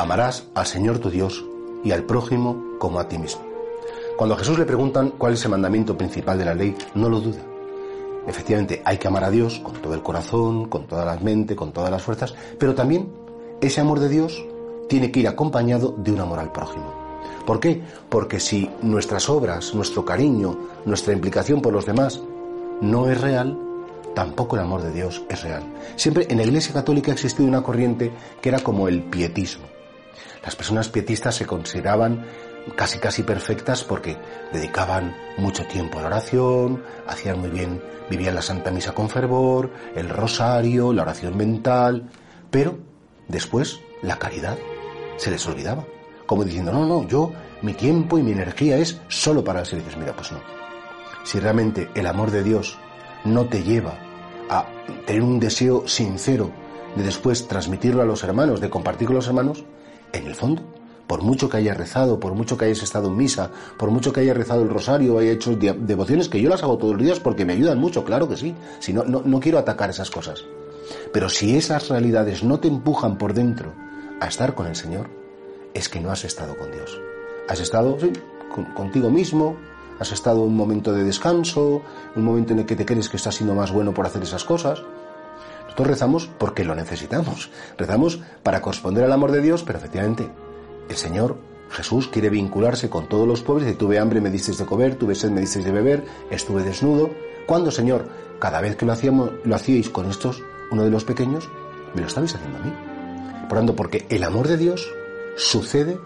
Amarás al Señor tu Dios y al prójimo como a ti mismo. Cuando a Jesús le preguntan cuál es el mandamiento principal de la ley, no lo duda. Efectivamente, hay que amar a Dios con todo el corazón, con toda la mente, con todas las fuerzas, pero también ese amor de Dios tiene que ir acompañado de un amor al prójimo. ¿Por qué? Porque si nuestras obras, nuestro cariño, nuestra implicación por los demás no es real, tampoco el amor de Dios es real. Siempre en la Iglesia Católica ha existido una corriente que era como el pietismo. Las personas pietistas se consideraban casi casi perfectas porque dedicaban mucho tiempo a la oración, hacían muy bien, vivían la Santa Misa con fervor, el rosario, la oración mental, pero después la caridad se les olvidaba. Como diciendo, no, no, yo, mi tiempo y mi energía es solo para el servicio. Mira, pues no. Si realmente el amor de Dios no te lleva a tener un deseo sincero de después transmitirlo a los hermanos, de compartir con los hermanos, en el fondo, por mucho que hayas rezado, por mucho que hayas estado en misa, por mucho que hayas rezado el rosario, haya hecho devociones, que yo las hago todos los días porque me ayudan mucho, claro que sí. Si no, no, quiero atacar esas cosas. Pero si esas realidades no te empujan por dentro a estar con el Señor, es que no has estado con Dios. Has estado, con, contigo mismo, has estado en un momento de descanso, un momento en el que te crees que estás siendo más bueno por hacer esas cosas. Nosotros rezamos porque lo necesitamos. Rezamos para corresponder al amor de Dios, pero efectivamente el Señor Jesús quiere vincularse con todos los pobres. Dice, tuve hambre, me disteis de comer, tuve sed, me disteis de beber, estuve desnudo. ¿Cuándo, Señor? Cada vez que lo, hacíamos, lo hacíais con estos, uno de los pequeños, me lo estabais haciendo a mí. Por tanto, porque el amor de Dios sucede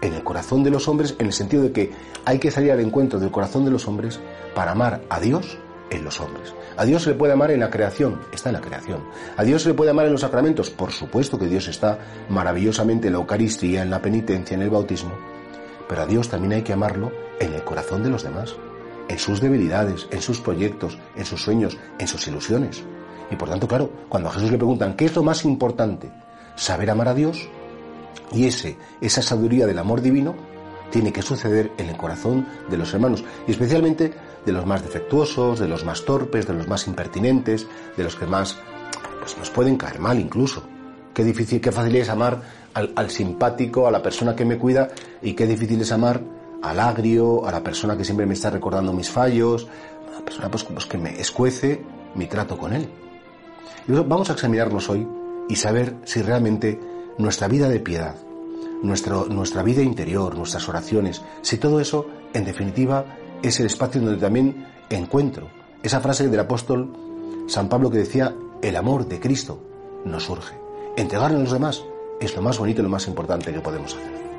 en el corazón de los hombres en el sentido de que hay que salir al encuentro del corazón de los hombres para amar a Dios en los hombres. A Dios se le puede amar en la creación, está en la creación. A Dios se le puede amar en los sacramentos, por supuesto que Dios está maravillosamente en la Eucaristía, en la penitencia, en el bautismo. Pero a Dios también hay que amarlo en el corazón de los demás, en sus debilidades, en sus proyectos, en sus sueños, en sus ilusiones. Y por tanto, claro, cuando a Jesús le preguntan qué es lo más importante, saber amar a Dios, y ese, esa sabiduría del amor divino tiene que suceder en el corazón de los hermanos, y especialmente de los más defectuosos, de los más torpes, de los más impertinentes, de los que más pues, nos pueden caer mal incluso. Qué difícil, qué fácil es amar al, simpático, a la persona que me cuida, y qué difícil es amar al agrio, a la persona que siempre me está recordando mis fallos, a la persona pues, pues, que me escuece mi trato con él. Y vamos a examinarnos hoy y saber si realmente nuestra vida de piedad, nuestra vida interior, nuestras oraciones, si todo eso, en definitiva, es el espacio donde también encuentro esa frase del apóstol San Pablo que decía, el amor de Cristo nos surge. Entregarle a los demás es lo más bonito y lo más importante que podemos hacer.